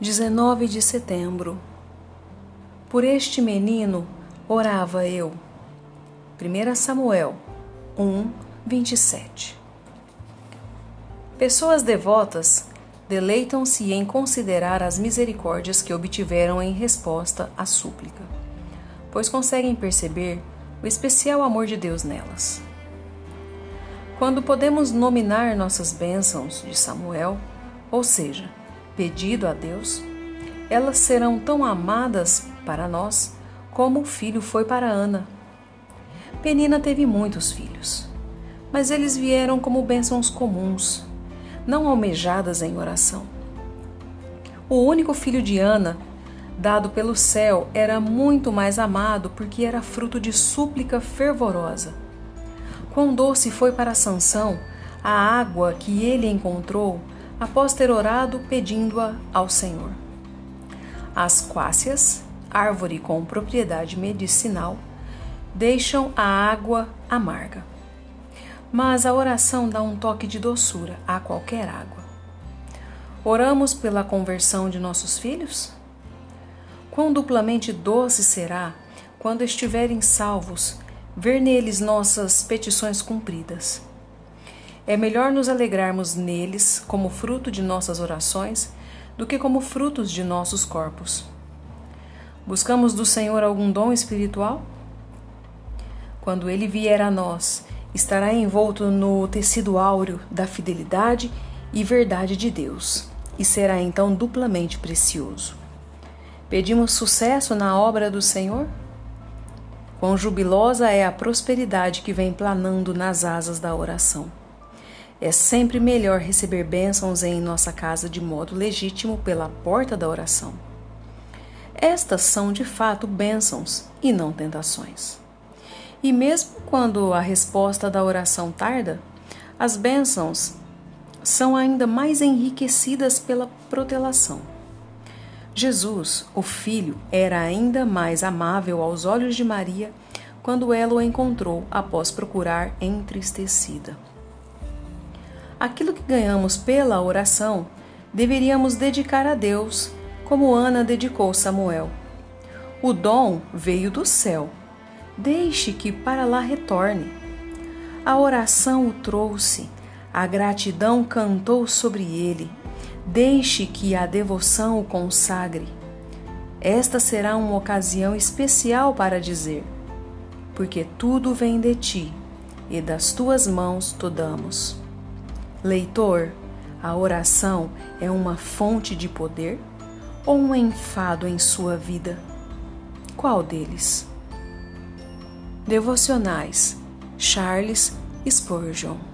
19 de setembro. Por este menino orava eu. 1 Samuel 1, 27. Pessoas devotas deleitam-se em considerar as misericórdias que obtiveram em resposta à súplica, pois conseguem perceber o especial amor de Deus nelas. Quando podemos nominar nossas bênçãos de Samuel, ou seja, pedido a Deus, elas serão tão amadas para nós como o filho foi para Ana. Penina teve muitos filhos, mas eles vieram como bênçãos comuns, não almejadas em oração. O único filho de Ana, dado pelo céu, era muito mais amado porque era fruto de súplica fervorosa. Quão doce foi para Sansão a água que ele encontrou após ter orado pedindo-a ao Senhor. As quácias, árvore com propriedade medicinal, deixam a água amarga. Mas a oração dá um toque de doçura a qualquer água. Oramos pela conversão de nossos filhos? Quão duplamente doce será quando estiverem salvos ver neles nossas petições cumpridas. É melhor nos alegrarmos neles como fruto de nossas orações do que como frutos de nossos corpos. Buscamos do Senhor algum dom espiritual? Quando ele vier a nós, estará envolto no tecido áureo da fidelidade e verdade de Deus, e será então duplamente precioso. Pedimos sucesso na obra do Senhor? Quão jubilosa é a prosperidade que vem planando nas asas da oração. É sempre melhor receber bênçãos em nossa casa de modo legítimo pela porta da oração. Estas são de fato bênçãos e não tentações. E mesmo quando a resposta da oração tarda, as bênçãos são ainda mais enriquecidas pela protelação. Jesus, o Filho, era ainda mais amável aos olhos de Maria quando ela o encontrou após procurar entristecida. Aquilo que ganhamos pela oração deveríamos dedicar a Deus, como Ana dedicou Samuel. O dom veio do céu. Deixe que para lá retorne. A oração o trouxe, a gratidão cantou sobre ele. Deixe que a devoção o consagre. Esta será uma ocasião especial para dizer: Porque tudo vem de ti, e das tuas mãos damos. Leitor, a oração é uma fonte de poder ou um enfado em sua vida? Qual deles? Devocionais Charles Spurgeon